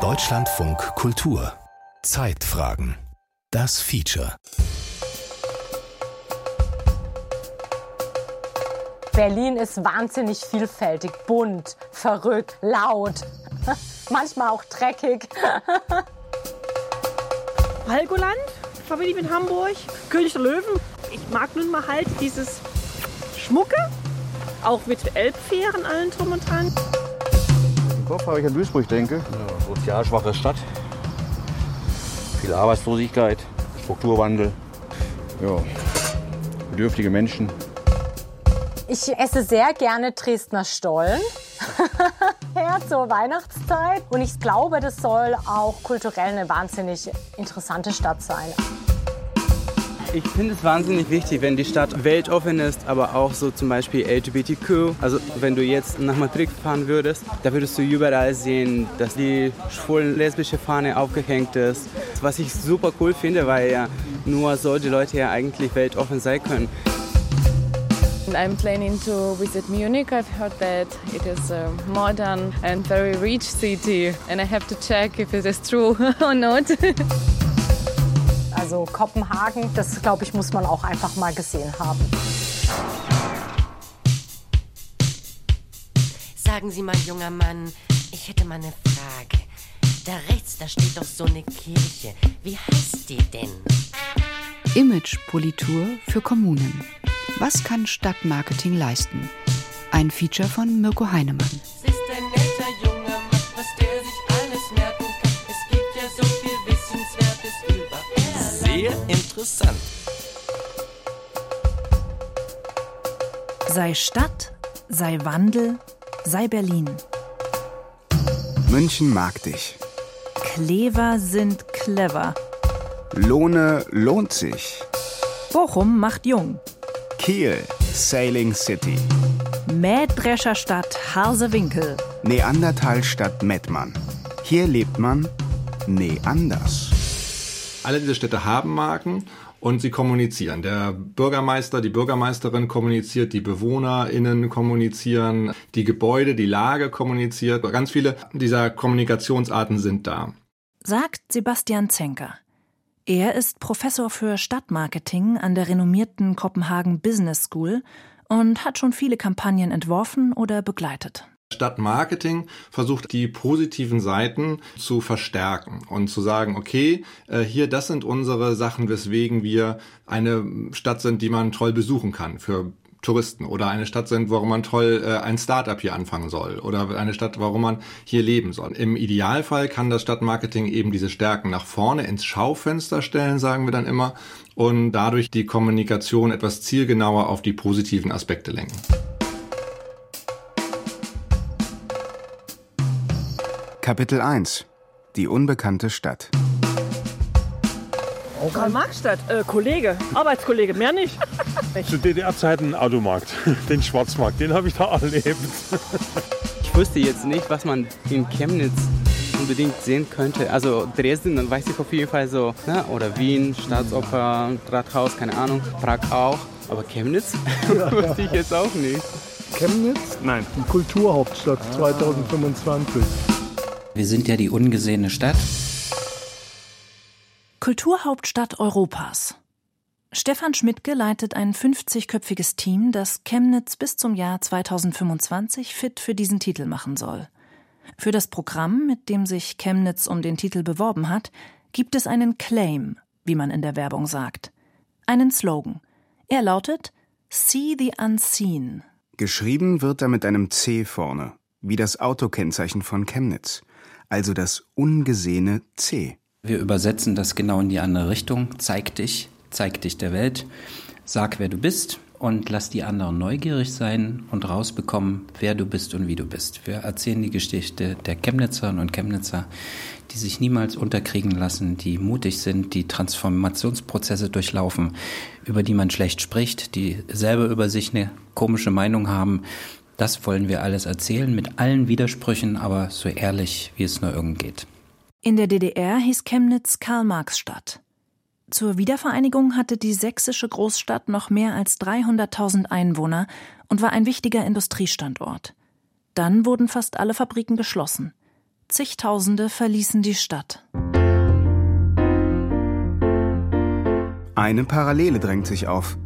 Deutschlandfunk Kultur Zeitfragen Das Feature Berlin ist wahnsinnig vielfältig, bunt, verrückt, laut, manchmal auch dreckig. Helgoland verbinde ich mit Hamburg, König der Löwen. Ich mag nun mal halt dieses Schmucke, auch mit Elbfähren allen drum und dran. Im Kopf habe ich an Duisburg denke. Ja, sozial schwache Stadt. Viel Arbeitslosigkeit, Strukturwandel. Ja, bedürftige Menschen. Ich esse sehr gerne Dresdner Stollen. ja, zur Weihnachtszeit. Und ich glaube, das soll auch kulturell eine wahnsinnig interessante Stadt sein. Ich finde es wahnsinnig wichtig, wenn die Stadt weltoffen ist, aber auch so zum Beispiel LGBTQ. Also wenn du jetzt nach Madrid fahren würdest, da würdest du überall sehen, dass die schwulen-lesbische Fahne aufgehängt ist. Was ich super cool finde, weil ja nur solche Leute ja eigentlich weltoffen sein können. I'm planning to visit Munich. I've heard that it is a modern and very rich city, and I have to check if it is true or not. Also Kopenhagen, das glaube ich, muss man auch einfach mal gesehen haben. Sagen Sie mal, junger Mann, ich hätte mal eine Frage. Da rechts, da steht doch so eine Kirche. Wie heißt die denn? Imagepolitur für Kommunen. Was kann Stadtmarketing leisten? Ein Feature von Mirko Heinemann. Sehr interessant. Sei Stadt, sei Wandel, sei Berlin. München mag dich. Klever sind clever. Lohne lohnt sich. Bochum macht jung. Kiel, Sailing City. Mähdrescherstadt Harsewinkel. Neandertalstadt Mettmann. Hier lebt man neanders. Alle diese Städte haben Marken und sie kommunizieren. Der Bürgermeister, die Bürgermeisterin kommuniziert, die BewohnerInnen kommunizieren, die Gebäude, die Lage kommuniziert. Ganz viele dieser Kommunikationsarten sind da. Sagt Sebastian Zenker. Er ist Professor für Stadtmarketing an der renommierten Kopenhagen Business School und hat schon viele Kampagnen entworfen oder begleitet. Stadtmarketing versucht die positiven Seiten zu verstärken und zu sagen, okay, äh, hier, das sind unsere Sachen, weswegen wir eine Stadt sind, die man toll besuchen kann für Touristen oder eine Stadt sind, warum man toll äh, ein Startup hier anfangen soll oder eine Stadt, warum man hier leben soll. Im Idealfall kann das Stadtmarketing eben diese Stärken nach vorne ins Schaufenster stellen, sagen wir dann immer, und dadurch die Kommunikation etwas zielgenauer auf die positiven Aspekte lenken. Kapitel 1 Die unbekannte Stadt. Karl-Marx-Stadt, äh, Kollege, Arbeitskollege, mehr nicht. Zu DDR-Zeiten Automarkt, den Schwarzmarkt, den habe ich da erlebt. Ich wusste jetzt nicht, was man in Chemnitz unbedingt sehen könnte. Also Dresden, dann weiß ich auf jeden Fall so, ne? oder Wien, Staatsoper, Rathaus, keine Ahnung, Prag auch. Aber Chemnitz wusste ich jetzt auch nicht. Chemnitz? Nein, die Kulturhauptstadt 2025. Wir sind ja die ungesehene Stadt. Kulturhauptstadt Europas. Stefan Schmidtke leitet ein 50-köpfiges Team, das Chemnitz bis zum Jahr 2025 fit für diesen Titel machen soll. Für das Programm, mit dem sich Chemnitz um den Titel beworben hat, gibt es einen Claim, wie man in der Werbung sagt. Einen Slogan. Er lautet See the Unseen. Geschrieben wird er mit einem C vorne, wie das Autokennzeichen von Chemnitz, also das ungesehene C. Wir übersetzen das genau in die andere Richtung. Zeig dich, zeig dich der Welt, sag, wer du bist und lass die anderen neugierig sein und rausbekommen, wer du bist und wie du bist. Wir erzählen die Geschichte der Chemnitzerinnen und Chemnitzer, die sich niemals unterkriegen lassen, die mutig sind, die Transformationsprozesse durchlaufen, über die man schlecht spricht, die selber über sich eine komische Meinung haben. Das wollen wir alles erzählen, mit allen Widersprüchen, aber so ehrlich, wie es nur irgend geht. In der DDR hieß Chemnitz Karl-Marx-Stadt. Zur Wiedervereinigung hatte die sächsische Großstadt noch mehr als 300.000 Einwohner und war ein wichtiger Industriestandort. Dann wurden fast alle Fabriken geschlossen. Zigtausende verließen die Stadt. Eine Parallele drängt sich auf.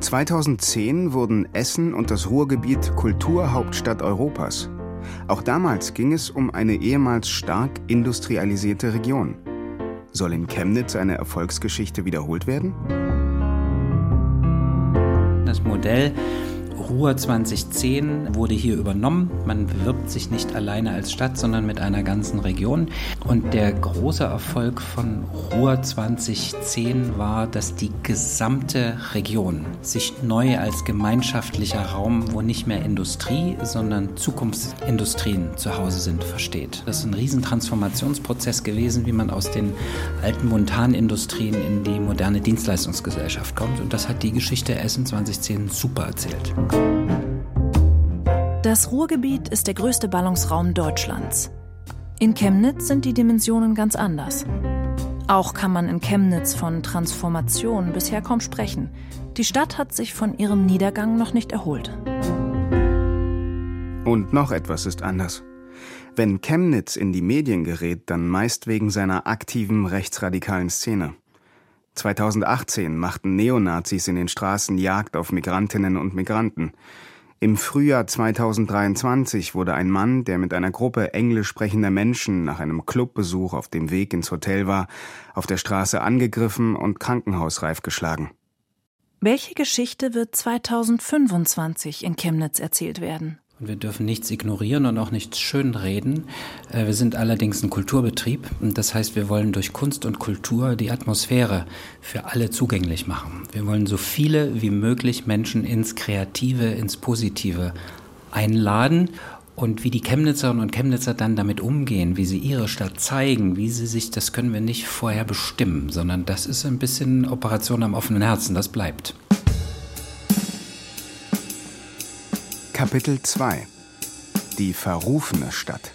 2010 wurden Essen und das Ruhrgebiet Kulturhauptstadt Europas. Auch damals ging es um eine ehemals stark industrialisierte Region. Soll in Chemnitz eine Erfolgsgeschichte wiederholt werden? Das Modell Ruhr 2010 wurde hier übernommen. Man bewirbt sich nicht alleine als Stadt, sondern mit einer ganzen Region. Und der große Erfolg von Ruhr 2010 war, dass die gesamte Region sich neu als gemeinschaftlicher Raum, wo nicht mehr Industrie, sondern Zukunftsindustrien zu Hause sind, versteht. Das ist ein Riesentransformationsprozess gewesen, wie man aus den alten Montanindustrien in die moderne Dienstleistungsgesellschaft kommt. Und das hat die Geschichte Essen 2010 super erzählt. Das Ruhrgebiet ist der größte Ballungsraum Deutschlands. In Chemnitz sind die Dimensionen ganz anders. Auch kann man in Chemnitz von Transformation bisher kaum sprechen. Die Stadt hat sich von ihrem Niedergang noch nicht erholt. Und noch etwas ist anders. Wenn Chemnitz in die Medien gerät, dann meist wegen seiner aktiven rechtsradikalen Szene. 2018 machten Neonazis in den Straßen Jagd auf Migrantinnen und Migranten. Im Frühjahr 2023 wurde ein Mann, der mit einer Gruppe englisch sprechender Menschen nach einem Clubbesuch auf dem Weg ins Hotel war, auf der Straße angegriffen und krankenhausreif geschlagen. Welche Geschichte wird 2025 in Chemnitz erzählt werden? Wir dürfen nichts ignorieren und auch nichts schönreden. Äh, wir sind allerdings ein Kulturbetrieb. Und das heißt, wir wollen durch Kunst und Kultur die Atmosphäre für alle zugänglich machen. Wir wollen so viele wie möglich Menschen ins Kreative, ins Positive einladen. Und wie die Chemnitzerinnen und Chemnitzer dann damit umgehen, wie sie ihre Stadt zeigen, wie sie sich, das können wir nicht vorher bestimmen, sondern das ist ein bisschen Operation am offenen Herzen, das bleibt. Kapitel 2 Die verrufene Stadt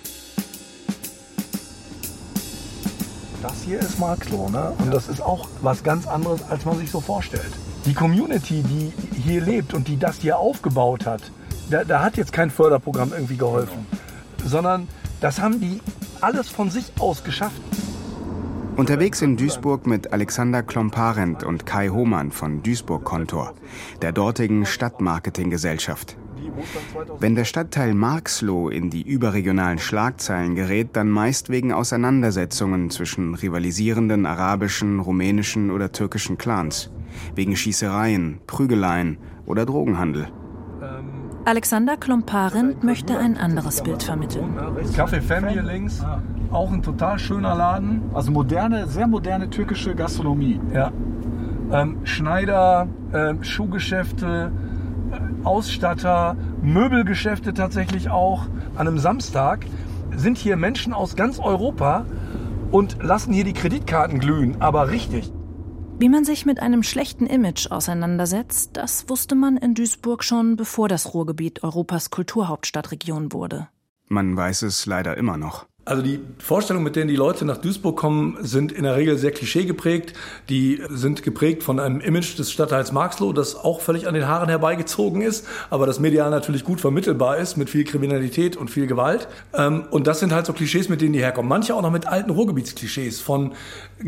Das hier ist Marxloh, ne? Und das ist auch was ganz anderes, als man sich so vorstellt. Die Community, die hier lebt und die das hier aufgebaut hat, da, da hat jetzt kein Förderprogramm irgendwie geholfen, sondern das haben die alles von sich aus geschafft. Unterwegs in Duisburg mit Alexander Klomparent und Kai Hohmann von Duisburg Kontor, der dortigen Stadtmarketinggesellschaft. Wenn der Stadtteil Marxloh in die überregionalen Schlagzeilen gerät, dann meist wegen Auseinandersetzungen zwischen rivalisierenden arabischen, rumänischen oder türkischen Clans, wegen Schießereien, Prügeleien oder Drogenhandel. Alexander Klomparent möchte ein anderes Bild vermitteln. Café Fem hier links, auch ein total schöner Laden. Also moderne, sehr moderne türkische Gastronomie. Ja. Ähm, Schneider, ähm, Schuhgeschäfte, Ausstatter, Möbelgeschäfte tatsächlich auch. An einem Samstag sind hier Menschen aus ganz Europa und lassen hier die Kreditkarten glühen, aber richtig. Wie man sich mit einem schlechten Image auseinandersetzt, das wusste man in Duisburg schon, bevor das Ruhrgebiet Europas Kulturhauptstadtregion wurde. Man weiß es leider immer noch. Also die Vorstellungen, mit denen die Leute nach Duisburg kommen, sind in der Regel sehr klischee geprägt. Die sind geprägt von einem Image des Stadtteils Marxloh, das auch völlig an den Haaren herbeigezogen ist, aber das medial natürlich gut vermittelbar ist mit viel Kriminalität und viel Gewalt. Ähm, und das sind halt so Klischees, mit denen die herkommen. Manche auch noch mit alten Ruhrgebietsklischees von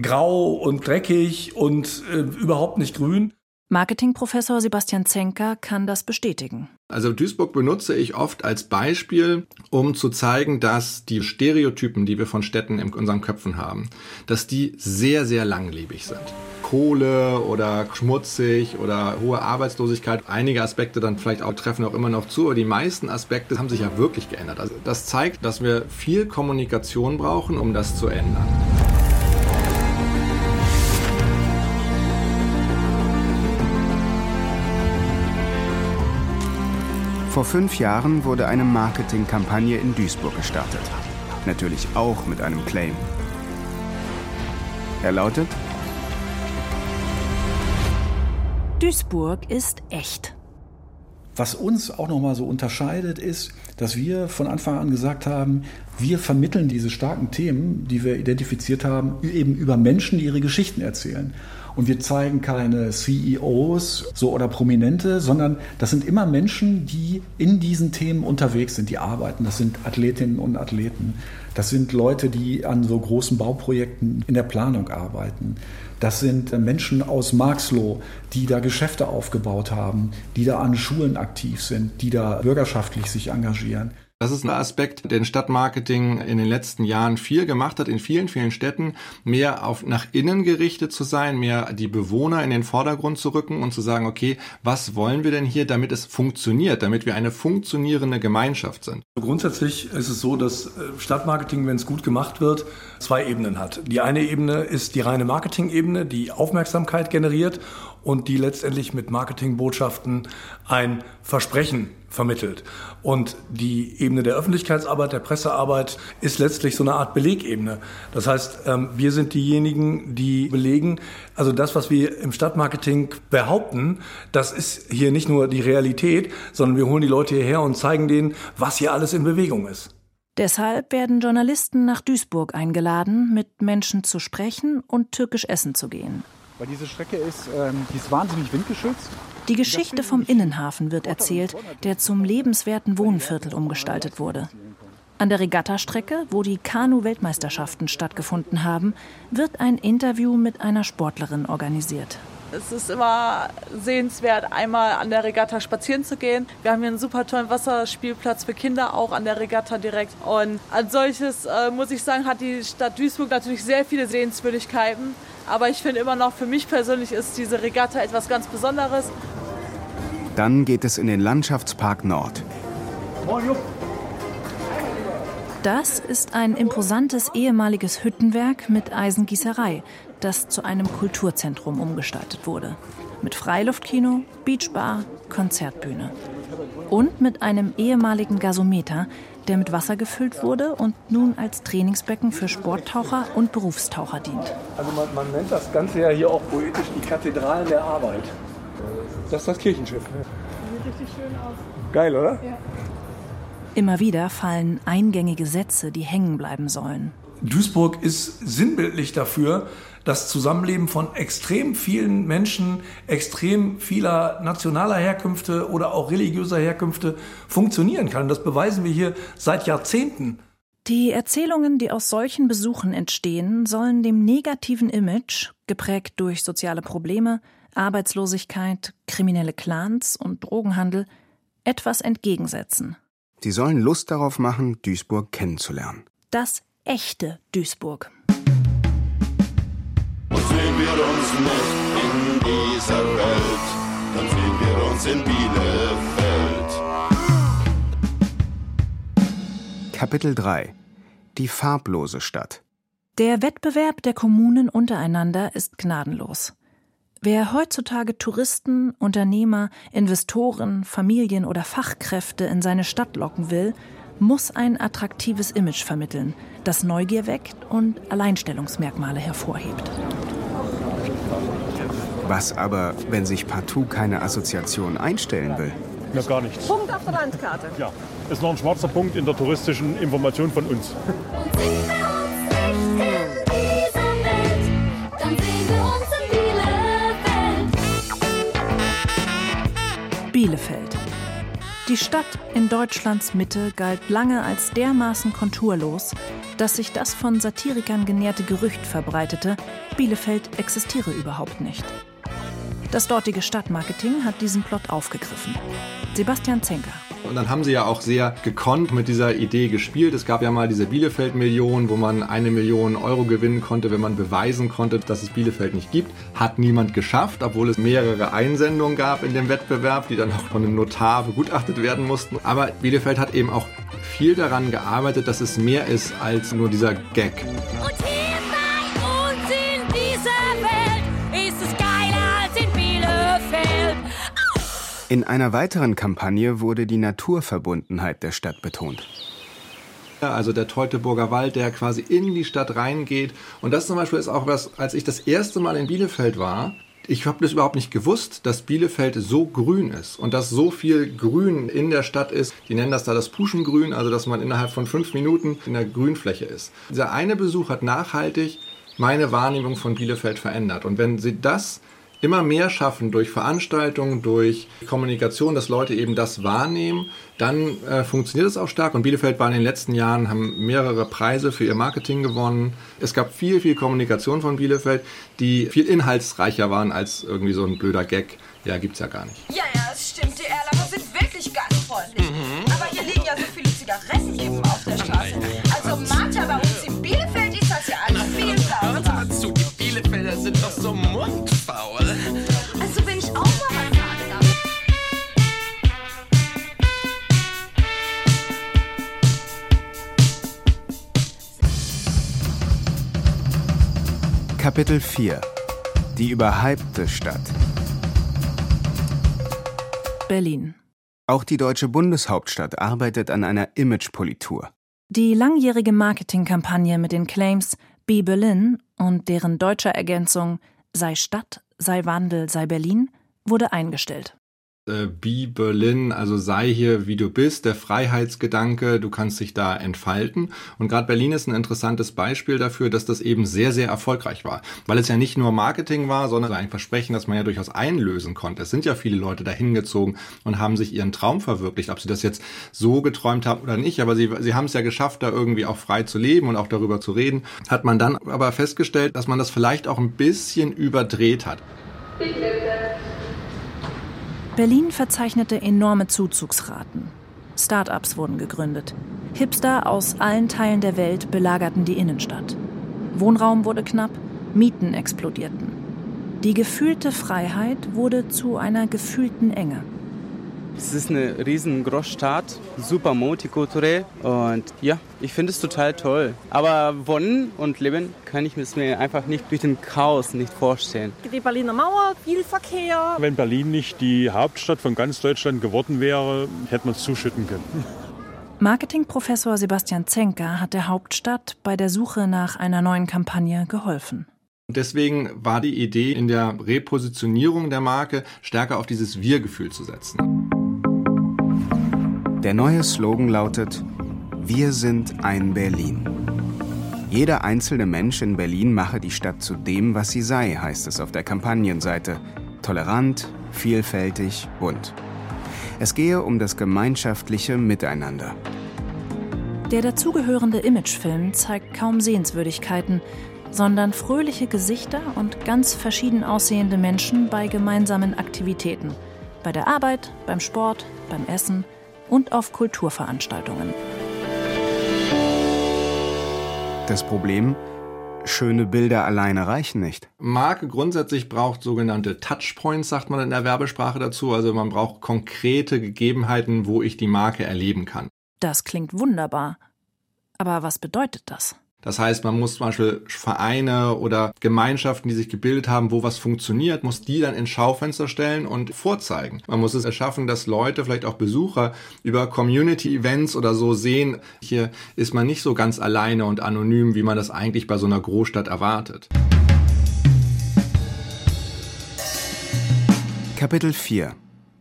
grau und dreckig und äh, überhaupt nicht grün. Marketingprofessor Sebastian Zenker kann das bestätigen. Also Duisburg benutze ich oft als Beispiel, um zu zeigen, dass die Stereotypen, die wir von Städten in unseren Köpfen haben, dass die sehr, sehr langlebig sind. Kohle oder schmutzig oder hohe Arbeitslosigkeit. Einige Aspekte dann vielleicht auch treffen auch immer noch zu, aber die meisten Aspekte haben sich ja wirklich geändert. Also das zeigt, dass wir viel Kommunikation brauchen, um das zu ändern. Vor fünf Jahren wurde eine Marketingkampagne in Duisburg gestartet. Natürlich auch mit einem Claim. Er lautet: Duisburg ist echt. Was uns auch nochmal so unterscheidet, ist, dass wir von Anfang an gesagt haben, wir vermitteln diese starken Themen, die wir identifiziert haben, eben über Menschen, die ihre Geschichten erzählen. Und wir zeigen keine CEOs so oder Prominente, sondern das sind immer Menschen, die in diesen Themen unterwegs sind, die arbeiten. Das sind Athletinnen und Athleten. Das sind Leute, die an so großen Bauprojekten in der Planung arbeiten. Das sind Menschen aus Marxloh, die da Geschäfte aufgebaut haben, die da an Schulen aktiv sind, die da bürgerschaftlich sich engagieren. Das ist ein Aspekt, den Stadtmarketing in den letzten Jahren viel gemacht hat, in vielen, vielen Städten, mehr auf nach innen gerichtet zu sein, mehr die Bewohner in den Vordergrund zu rücken und zu sagen, okay, was wollen wir denn hier, damit es funktioniert, damit wir eine funktionierende Gemeinschaft sind? Grundsätzlich ist es so, dass äh, Stadtmarketing, wenn es gut gemacht wird, zwei Ebenen hat. Die eine Ebene ist die reine Marketing-Ebene, die Aufmerksamkeit generiert und die letztendlich mit Marketingbotschaften ein Versprechen vermittelt. Und die Ebene der Öffentlichkeitsarbeit, der Pressearbeit ist letztlich so eine Art Belegebene. Das heißt, ähm, wir sind diejenigen, die belegen, also das, was wir im Stadtmarketing behaupten, das ist hier nicht nur die Realität, sondern wir holen die Leute hierher und zeigen denen, was hier alles in Bewegung ist. Deshalb werden Journalisten nach Duisburg eingeladen, mit Menschen zu sprechen und türkisch essen zu gehen. Weil diese Strecke ist, ähm, die ist wahnsinnig windgeschützt. Die Geschichte vom Innenhafen wird erzählt, der zum lebenswerten Wohnviertel umgestaltet wurde. An der Regattastrecke, wo die Kanu-Weltmeisterschaften stattgefunden haben, wird ein Interview mit einer Sportlerin organisiert. Es ist immer sehenswert, einmal an der Regatta spazieren zu gehen. Wir haben hier einen super tollen Wasserspielplatz für Kinder, auch an der Regatta direkt. Und als solches, äh, muss ich sagen, hat die Stadt Duisburg natürlich sehr viele Sehenswürdigkeiten. Aber ich finde immer noch, für mich persönlich ist diese Regatta etwas ganz Besonderes. Dann geht es in den Landschaftspark Nord. Das ist ein imposantes ehemaliges Hüttenwerk mit Eisengießerei, das zu einem Kulturzentrum umgestaltet wurde. Mit Freiluftkino, Beachbar, Konzertbühne. Und mit einem ehemaligen Gasometer, der mit Wasser gefüllt wurde und nun als Trainingsbecken für Sporttaucher und Berufstaucher dient. Also man, man nennt das Ganze ja hier auch poetisch die Kathedralen der Arbeit. Das ist das Kirchenschiff. Sieht richtig schön aus. Geil, oder? Ja. Immer wieder fallen eingängige Sätze, die hängen bleiben sollen. Duisburg ist sinnbildlich dafür, das Zusammenleben von extrem vielen Menschen, extrem vieler nationaler Herkünfte oder auch religiöser Herkünfte funktionieren kann. Das beweisen wir hier seit Jahrzehnten. Die Erzählungen, die aus solchen Besuchen entstehen, sollen dem negativen Image, geprägt durch soziale Probleme, Arbeitslosigkeit, kriminelle Clans und Drogenhandel, etwas entgegensetzen. Sie sollen Lust darauf machen, Duisburg kennenzulernen. Das echte Duisburg. Und sehen wir uns nicht in dieser Welt, dann sehen wir uns in Bielefeld. Kapitel 3 Die farblose Stadt. Der Wettbewerb der Kommunen untereinander ist gnadenlos. Wer heutzutage Touristen, Unternehmer, Investoren, Familien oder Fachkräfte in seine Stadt locken will, muss ein attraktives Image vermitteln, das Neugier weckt und Alleinstellungsmerkmale hervorhebt. Was aber, wenn sich partout keine Assoziation einstellen will? Ja, gar nichts. Punkt auf der Landkarte. Ja, ist noch ein schwarzer Punkt in der touristischen Information von uns. Bielefeld. Die Stadt in Deutschlands Mitte galt lange als dermaßen konturlos, dass sich das von Satirikern genährte Gerücht verbreitete, Bielefeld existiere überhaupt nicht. Das dortige Stadtmarketing hat diesen Plot aufgegriffen. Sebastian Zenker. Und dann haben sie ja auch sehr gekonnt mit dieser Idee gespielt. Es gab ja mal diese Bielefeld-Million, wo man eine Million Euro gewinnen konnte, wenn man beweisen konnte, dass es Bielefeld nicht gibt. Hat niemand geschafft, obwohl es mehrere Einsendungen gab in dem Wettbewerb, die dann auch von einem Notar begutachtet werden mussten. Aber Bielefeld hat eben auch viel daran gearbeitet, dass es mehr ist als nur dieser Gag. Und In einer weiteren Kampagne wurde die Naturverbundenheit der Stadt betont. Also der Teutoburger Wald, der quasi in die Stadt reingeht. Und das zum Beispiel ist auch was, als ich das erste Mal in Bielefeld war, ich habe das überhaupt nicht gewusst, dass Bielefeld so grün ist und dass so viel Grün in der Stadt ist. Die nennen das da das Puschengrün, also dass man innerhalb von fünf Minuten in der Grünfläche ist. Dieser eine Besuch hat nachhaltig meine Wahrnehmung von Bielefeld verändert. Und wenn sie das immer mehr schaffen durch Veranstaltungen, durch Kommunikation, dass Leute eben das wahrnehmen, dann äh, funktioniert es auch stark. Und Bielefeld war in den letzten Jahren, haben mehrere Preise für ihr Marketing gewonnen. Es gab viel, viel Kommunikation von Bielefeld, die viel inhaltsreicher waren als irgendwie so ein blöder Gag. Ja, gibt's ja gar nicht. Ja, ja, es stimmt. Die Erlanger sind wirklich gastfreundlich. Aber hier liegen ja so viele Zigaretten eben auf der Straße. Kapitel 4 Die überhypte Stadt Berlin. Auch die deutsche Bundeshauptstadt arbeitet an einer Imagepolitur. Die langjährige Marketingkampagne mit den Claims Be Berlin und deren deutscher Ergänzung Sei Stadt, sei Wandel, sei Berlin wurde eingestellt. Äh, Be Berlin, also sei hier wie du bist, der Freiheitsgedanke, du kannst dich da entfalten. Und gerade Berlin ist ein interessantes Beispiel dafür, dass das eben sehr, sehr erfolgreich war. Weil es ja nicht nur Marketing war, sondern ein Versprechen, das man ja durchaus einlösen konnte. Es sind ja viele Leute dahin gezogen und haben sich ihren Traum verwirklicht. Ob sie das jetzt so geträumt haben oder nicht, aber sie, sie haben es ja geschafft, da irgendwie auch frei zu leben und auch darüber zu reden. Hat man dann aber festgestellt, dass man das vielleicht auch ein bisschen überdreht hat. Berlin verzeichnete enorme Zuzugsraten. Start-ups wurden gegründet. Hipster aus allen Teilen der Welt belagerten die Innenstadt. Wohnraum wurde knapp, Mieten explodierten. Die gefühlte Freiheit wurde zu einer gefühlten Enge. Es ist eine riesen Großstadt, super multikulturell und ja, ich finde es total toll. Aber wohnen und leben kann ich mir einfach nicht durch den Chaos nicht vorstellen. Die Berliner Mauer, viel Verkehr. Wenn Berlin nicht die Hauptstadt von ganz Deutschland geworden wäre, hätte man es zuschütten können. Marketingprofessor Sebastian Zenker hat der Hauptstadt bei der Suche nach einer neuen Kampagne geholfen. Deswegen war die Idee in der Repositionierung der Marke stärker auf dieses Wir-Gefühl zu setzen. Der neue Slogan lautet Wir sind ein Berlin. Jeder einzelne Mensch in Berlin mache die Stadt zu dem, was sie sei, heißt es auf der Kampagnenseite. Tolerant, vielfältig, bunt. Es gehe um das gemeinschaftliche Miteinander. Der dazugehörende Imagefilm zeigt kaum Sehenswürdigkeiten, sondern fröhliche Gesichter und ganz verschieden aussehende Menschen bei gemeinsamen Aktivitäten. Bei der Arbeit, beim Sport, beim Essen und auf Kulturveranstaltungen. Das Problem? Schöne Bilder alleine reichen nicht. Marke grundsätzlich braucht sogenannte Touchpoints, sagt man in der Werbesprache dazu. Also man braucht konkrete Gegebenheiten, wo ich die Marke erleben kann. Das klingt wunderbar. Aber was bedeutet das? Das heißt, man muss zum Beispiel Vereine oder Gemeinschaften, die sich gebildet haben, wo was funktioniert, muss die dann ins Schaufenster stellen und vorzeigen. Man muss es erschaffen, dass Leute, vielleicht auch Besucher, über Community-Events oder so sehen, hier ist man nicht so ganz alleine und anonym, wie man das eigentlich bei so einer Großstadt erwartet. Kapitel 4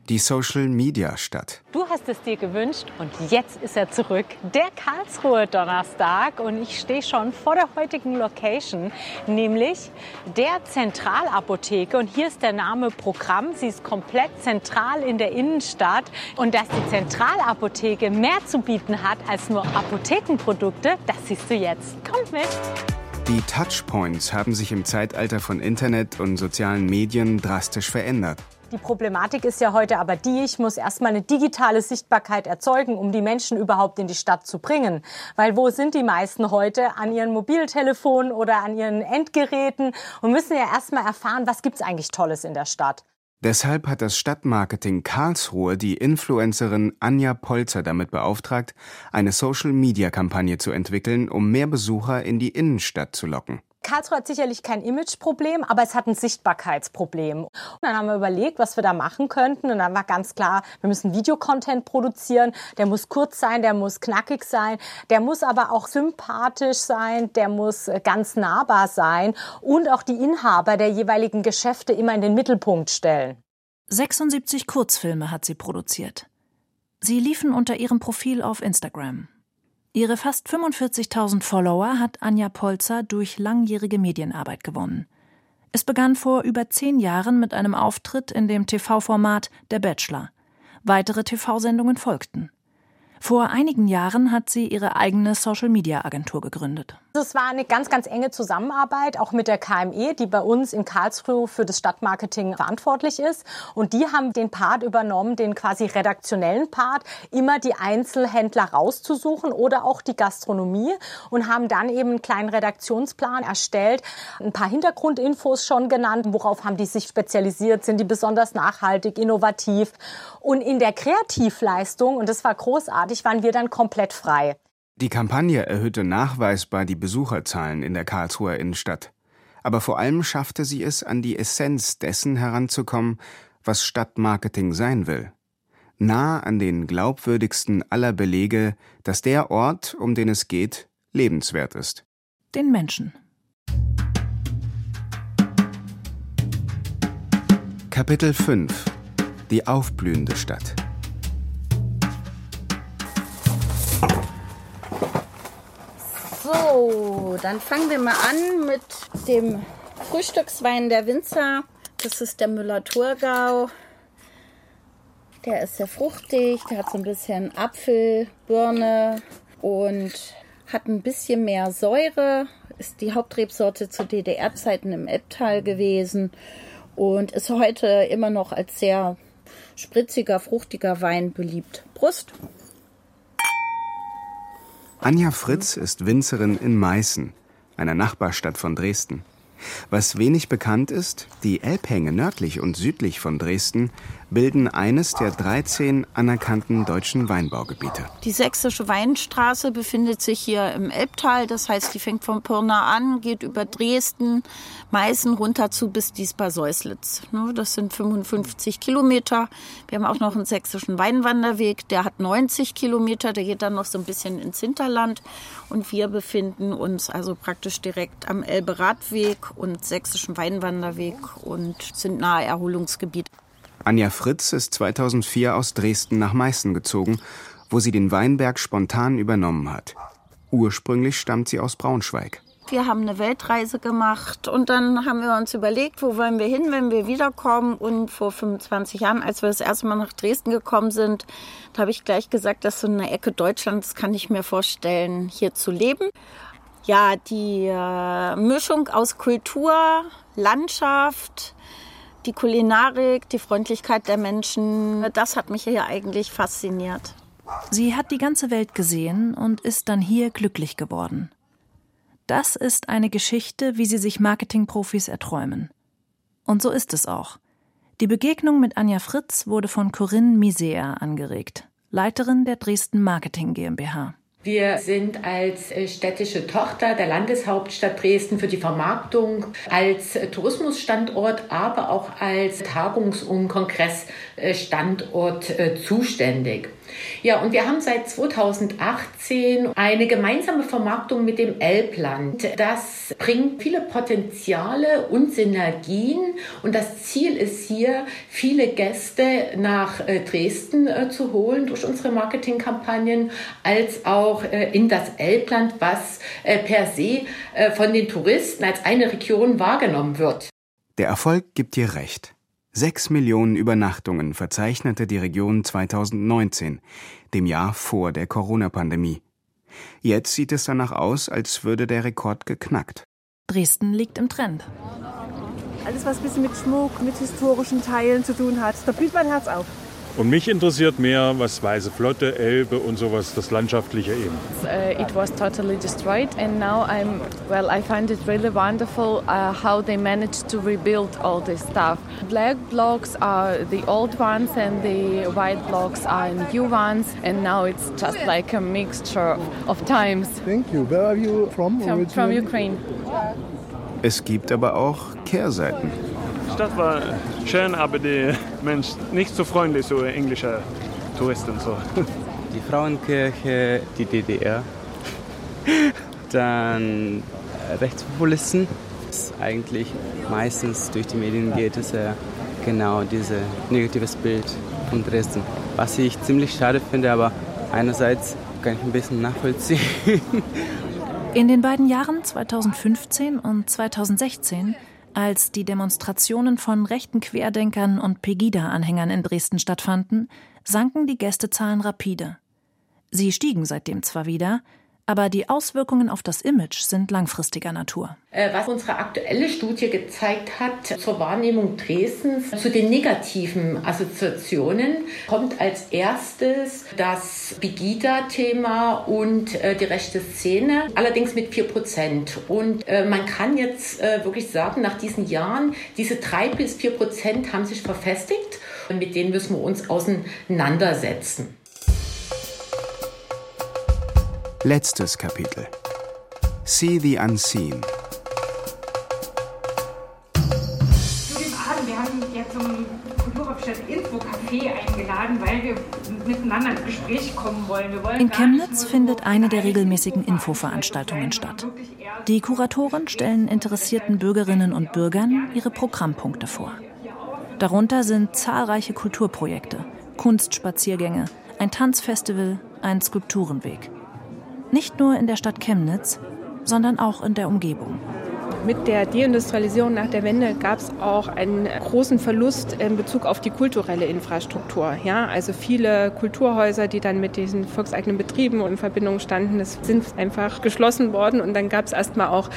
die Social Media Stadt. Du hast es dir gewünscht und jetzt ist er zurück. Der Karlsruhe Donnerstag und ich stehe schon vor der heutigen Location, nämlich der Zentralapotheke. Und hier ist der Name Programm. Sie ist komplett zentral in der Innenstadt. Und dass die Zentralapotheke mehr zu bieten hat als nur Apothekenprodukte, das siehst du jetzt. Kommt mit! Die Touchpoints haben sich im Zeitalter von Internet und sozialen Medien drastisch verändert. Die Problematik ist ja heute aber die, ich muss erstmal eine digitale Sichtbarkeit erzeugen, um die Menschen überhaupt in die Stadt zu bringen. Weil wo sind die meisten heute? An ihren Mobiltelefonen oder an ihren Endgeräten und müssen ja erstmal erfahren, was gibt's eigentlich Tolles in der Stadt. Deshalb hat das Stadtmarketing Karlsruhe die Influencerin Anja Polzer damit beauftragt, eine Social-Media-Kampagne zu entwickeln, um mehr Besucher in die Innenstadt zu locken. Karlsruhe hat sicherlich kein Imageproblem, aber es hat ein Sichtbarkeitsproblem. Und dann haben wir überlegt, was wir da machen könnten. Und dann war ganz klar, wir müssen Videocontent produzieren. Der muss kurz sein, der muss knackig sein, der muss aber auch sympathisch sein, der muss ganz nahbar sein und auch die Inhaber der jeweiligen Geschäfte immer in den Mittelpunkt stellen. 76 Kurzfilme hat sie produziert. Sie liefen unter ihrem Profil auf Instagram. Ihre fast 45.000 Follower hat Anja Polzer durch langjährige Medienarbeit gewonnen. Es begann vor über zehn Jahren mit einem Auftritt in dem TV-Format Der Bachelor. Weitere TV-Sendungen folgten. Vor einigen Jahren hat sie ihre eigene Social-Media-Agentur gegründet. Es war eine ganz, ganz enge Zusammenarbeit, auch mit der KME, die bei uns in Karlsruhe für das Stadtmarketing verantwortlich ist. Und die haben den Part übernommen, den quasi redaktionellen Part, immer die Einzelhändler rauszusuchen oder auch die Gastronomie und haben dann eben einen kleinen Redaktionsplan erstellt, ein paar Hintergrundinfos schon genannt, worauf haben die sich spezialisiert, sind die besonders nachhaltig, innovativ. Und in der Kreativleistung, und das war großartig, waren wir dann komplett frei. Die Kampagne erhöhte nachweisbar die Besucherzahlen in der Karlsruher Innenstadt. Aber vor allem schaffte sie es, an die Essenz dessen heranzukommen, was Stadtmarketing sein will. Nah an den glaubwürdigsten aller Belege, dass der Ort, um den es geht, lebenswert ist. Den Menschen. Kapitel 5 Die aufblühende Stadt So, dann fangen wir mal an mit dem Frühstückswein der Winzer. Das ist der Müller-Thurgau. Der ist sehr fruchtig, der hat so ein bisschen Apfel, Birne und hat ein bisschen mehr Säure. Ist die Hauptrebsorte zu DDR-Zeiten im Ebbtal gewesen und ist heute immer noch als sehr spritziger, fruchtiger Wein beliebt. Prost! Anja Fritz ist Winzerin in Meißen, einer Nachbarstadt von Dresden. Was wenig bekannt ist, die Elbhänge nördlich und südlich von Dresden bilden eines der 13 anerkannten deutschen Weinbaugebiete. Die sächsische Weinstraße befindet sich hier im Elbtal. Das heißt, die fängt von Pirna an, geht über Dresden, Meißen runter zu bis Diesbar-Säuslitz. Ne, Das sind 55 Kilometer. Wir haben auch noch einen sächsischen Weinwanderweg. Der hat 90 Kilometer. Der geht dann noch so ein bisschen ins Hinterland. Und wir befinden uns also praktisch direkt am Elbe-Radweg und sächsischen Weinwanderweg und sind nahe Erholungsgebiet. Anja Fritz ist 2004 aus Dresden nach Meißen gezogen, wo sie den Weinberg spontan übernommen hat. Ursprünglich stammt sie aus Braunschweig. Wir haben eine Weltreise gemacht und dann haben wir uns überlegt, wo wollen wir hin, wenn wir wiederkommen. Und vor 25 Jahren, als wir das erste Mal nach Dresden gekommen sind, da habe ich gleich gesagt, dass so eine Ecke Deutschlands kann ich mir vorstellen, hier zu leben. Ja, die äh, Mischung aus Kultur, Landschaft, die Kulinarik, die Freundlichkeit der Menschen, das hat mich hier eigentlich fasziniert. Sie hat die ganze Welt gesehen und ist dann hier glücklich geworden. Das ist eine Geschichte, wie sie sich Marketingprofis erträumen. Und so ist es auch. Die Begegnung mit Anja Fritz wurde von Corinne Misea angeregt, Leiterin der Dresden Marketing GmbH. Wir sind als äh, städtische Tochter der Landeshauptstadt Dresden für die Vermarktung als Tourismusstandort, aber auch als Tagungs- und Kongressstandort äh, zuständig. Ja, und wir haben seit 2018 eine gemeinsame Vermarktung mit dem Elbland. Das bringt viele Potenziale und Synergien und das Ziel ist hier, viele Gäste nach Dresden zu holen durch unsere Marketingkampagnen, als auch in das Elbland, was per se von den Touristen als eine Region wahrgenommen wird. Der Erfolg gibt dir recht. Sechs Millionen Übernachtungen verzeichnete die Region 2019, dem Jahr vor der Corona-Pandemie. Jetzt sieht es danach aus, als würde der Rekord geknackt. Dresden liegt im Trend. Alles, was ein bisschen mit Schmuck, mit historischen Teilen zu tun hat, da blüht mein Herz auf. Und mich interessiert mehr, was Weiße Flotte, Elbe und sowas, das Landschaftliche eben. Uh, it was totally destroyed, and now I'm well. I find it really wonderful uh, how they managed to rebuild all this stuff. Black blocks are the old ones, and the white blocks are new ones, and now it's just like a mixture of times. Thank you. Where are you from? From, from? Ukraine. Es gibt aber auch Kehrseiten. Die Stadt war schön, aber die Menschen nicht so freundlich, so englische Touristen. So. Die Frauenkirche, die DDR. Dann Rechtspopulisten. Das eigentlich meistens durch die Medien geht, ist ja genau dieses negatives Bild von Dresden. Was ich ziemlich schade finde, aber einerseits kann ich ein bisschen nachvollziehen. In den beiden Jahren 2015 und 2016, als die Demonstrationen von rechten Querdenkern und Pegida-Anhängern in Dresden stattfanden, sanken die Gästezahlen rapide. Sie stiegen seitdem zwar wieder, aber die Auswirkungen auf das Image sind langfristiger Natur. Äh, was unsere aktuelle Studie gezeigt hat zur Wahrnehmung Dresdens, zu den negativen Assoziationen, kommt als erstes das Pegida-Thema und äh, die rechte Szene, allerdings mit 4 Prozent. Und äh, man kann jetzt wirklich sagen, nach diesen Jahren, diese 3 bis 4 Prozent haben sich verfestigt und mit denen müssen wir uns auseinandersetzen. Letztes Kapitel. See the Unseen. Zu dem Abend, wir haben ja zum Kulturhauptstadt Info Café eingeladen, weil wir miteinander ins Gespräch kommen wollen In Chemnitz findet eine der regelmäßigen Infoveranstaltungen statt. Die Kuratoren stellen interessierten Bürgerinnen und Bürgern ihre Programmpunkte vor. Darunter sind zahlreiche Kulturprojekte, Kunstspaziergänge, ein Tanzfestival, ein Skulpturenweg. Nicht nur in der Stadt Chemnitz, sondern auch in der Umgebung. Mit der Deindustrialisierung nach der Wende gab es auch einen großen Verlust in Bezug auf die kulturelle Infrastruktur. Ja, also viele Kulturhäuser, die dann mit diesen volkseigenen Betrieben in Verbindung standen, das sind einfach geschlossen worden und dann gab es erstmal auch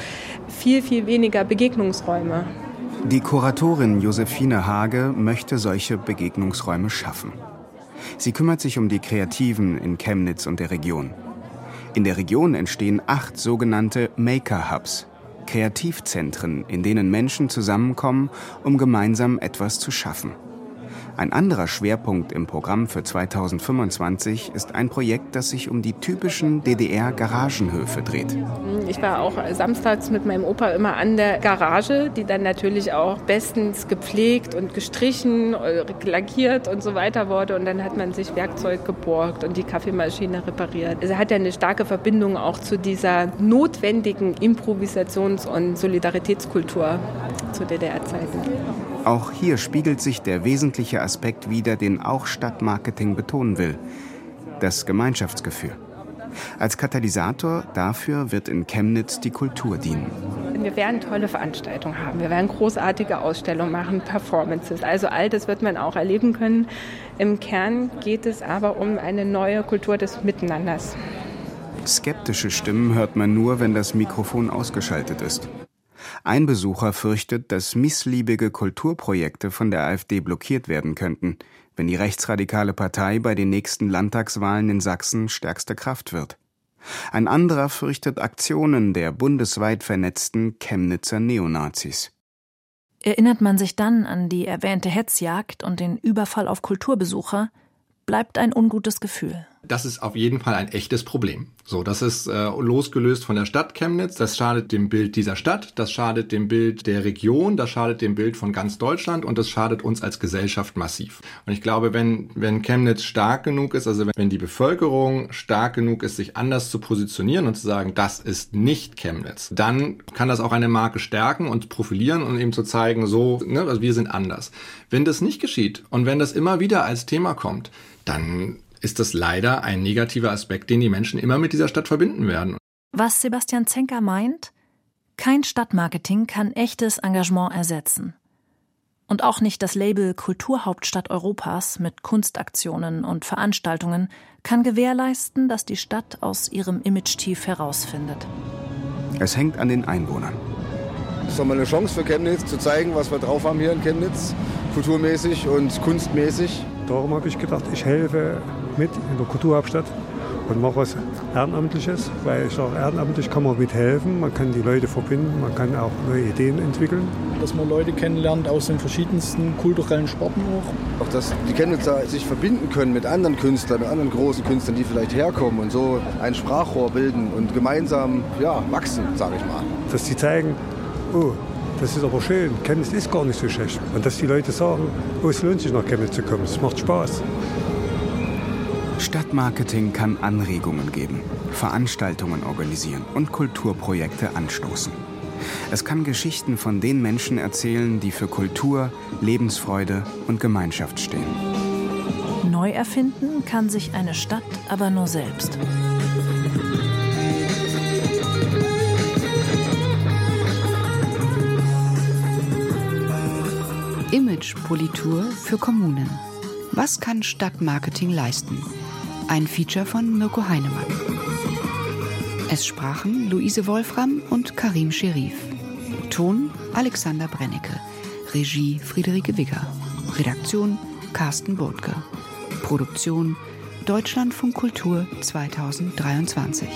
viel, viel weniger Begegnungsräume. Die Kuratorin Josephine Hage möchte solche Begegnungsräume schaffen. Sie kümmert sich um die Kreativen in Chemnitz und der Region. In der Region entstehen acht sogenannte Maker-Hubs, Kreativzentren, in denen Menschen zusammenkommen, um gemeinsam etwas zu schaffen. Ein anderer Schwerpunkt im Programm für 2025 ist ein Projekt, das sich um die typischen DDR-Garagenhöfe dreht. Ich war auch samstags mit meinem Opa immer an der Garage, die dann natürlich auch bestens gepflegt und gestrichen, äh, lackiert und so weiter wurde. Und dann hat man sich Werkzeug geborgt und die Kaffeemaschine repariert. Also hat ja eine starke Verbindung auch zu dieser notwendigen Improvisations- und Solidaritätskultur zu DDR-Zeiten. Auch hier spiegelt sich der wesentliche Aspekt wider, den auch Stadtmarketing betonen will. Das Gemeinschaftsgefühl. Als Katalysator dafür wird in Chemnitz die Kultur dienen. Wir werden tolle Veranstaltungen haben. Wir werden großartige Ausstellungen machen, Performances. Also all das wird man auch erleben können. Im Kern geht es aber um eine neue Kultur des Miteinanders. Skeptische Stimmen hört man nur, wenn das Mikrofon ausgeschaltet ist. Ein Besucher fürchtet, dass missliebige Kulturprojekte von der AfD blockiert werden könnten, wenn die rechtsradikale Partei bei den nächsten Landtagswahlen in Sachsen stärkste Kraft wird. Ein anderer fürchtet Aktionen der bundesweit vernetzten Chemnitzer Neonazis. Erinnert man sich dann an die erwähnte Hetzjagd und den Überfall auf Kulturbesucher, bleibt ein ungutes Gefühl das ist auf jeden Fall ein echtes Problem. So, das ist äh, losgelöst von der Stadt Chemnitz. Das schadet dem Bild dieser Stadt, das schadet dem Bild der Region, das schadet dem Bild von ganz Deutschland und das schadet uns als Gesellschaft massiv. Und ich glaube, wenn, wenn Chemnitz stark genug ist, also wenn die Bevölkerung stark genug ist, sich anders zu positionieren und zu sagen, das ist nicht Chemnitz, dann kann das auch eine Marke stärken und profilieren und eben zu zeigen, so, ne, also wir sind anders. Wenn das nicht geschieht und wenn das immer wieder als Thema kommt, dann ist das leider ein negativer Aspekt, den die Menschen immer mit dieser Stadt verbinden werden. Was Sebastian Zenker meint, kein Stadtmarketing kann echtes Engagement ersetzen. Und auch nicht das Label Kulturhauptstadt Europas mit Kunstaktionen und Veranstaltungen kann gewährleisten, dass die Stadt aus ihrem Image-Tief herausfindet. Es hängt an den Einwohnern. Das ist doch mal eine Chance für Chemnitz zu zeigen, was wir drauf haben hier in Chemnitz, kulturmäßig und kunstmäßig. Darum habe ich gedacht, ich helfe mit in der Kulturhauptstadt und mache was Ehrenamtliches, weil ich sage, ehrenamtlich kann man mithelfen, man kann die Leute verbinden, man kann auch neue Ideen entwickeln. Dass man Leute kennenlernt aus den verschiedensten kulturellen Sporten auch. Auch dass die Chemnitzer sich verbinden können mit anderen Künstlern, mit anderen großen Künstlern, die vielleicht herkommen und so ein Sprachrohr bilden und gemeinsam ja, wachsen, sage ich mal. Dass die zeigen, oh, das ist aber schön, Chemnitz ist gar nicht so schlecht. Und dass die Leute sagen, oh, es lohnt sich nach Chemnitz zu kommen, es macht Spaß. Stadtmarketing kann Anregungen geben, Veranstaltungen organisieren und Kulturprojekte anstoßen. Es kann Geschichten von den Menschen erzählen, die für Kultur, Lebensfreude und Gemeinschaft stehen. Neu erfinden kann sich eine Stadt aber nur selbst. Imagepolitur für Kommunen. Was kann Stadtmarketing leisten? Ein Feature von Mirko Heinemann. Es sprachen Luise Wolfram und Karim Scherif. Ton Alexander Brennecke. Regie Friederike Wigger. Redaktion Carsten Burtke. Produktion Deutschlandfunk Kultur 2023.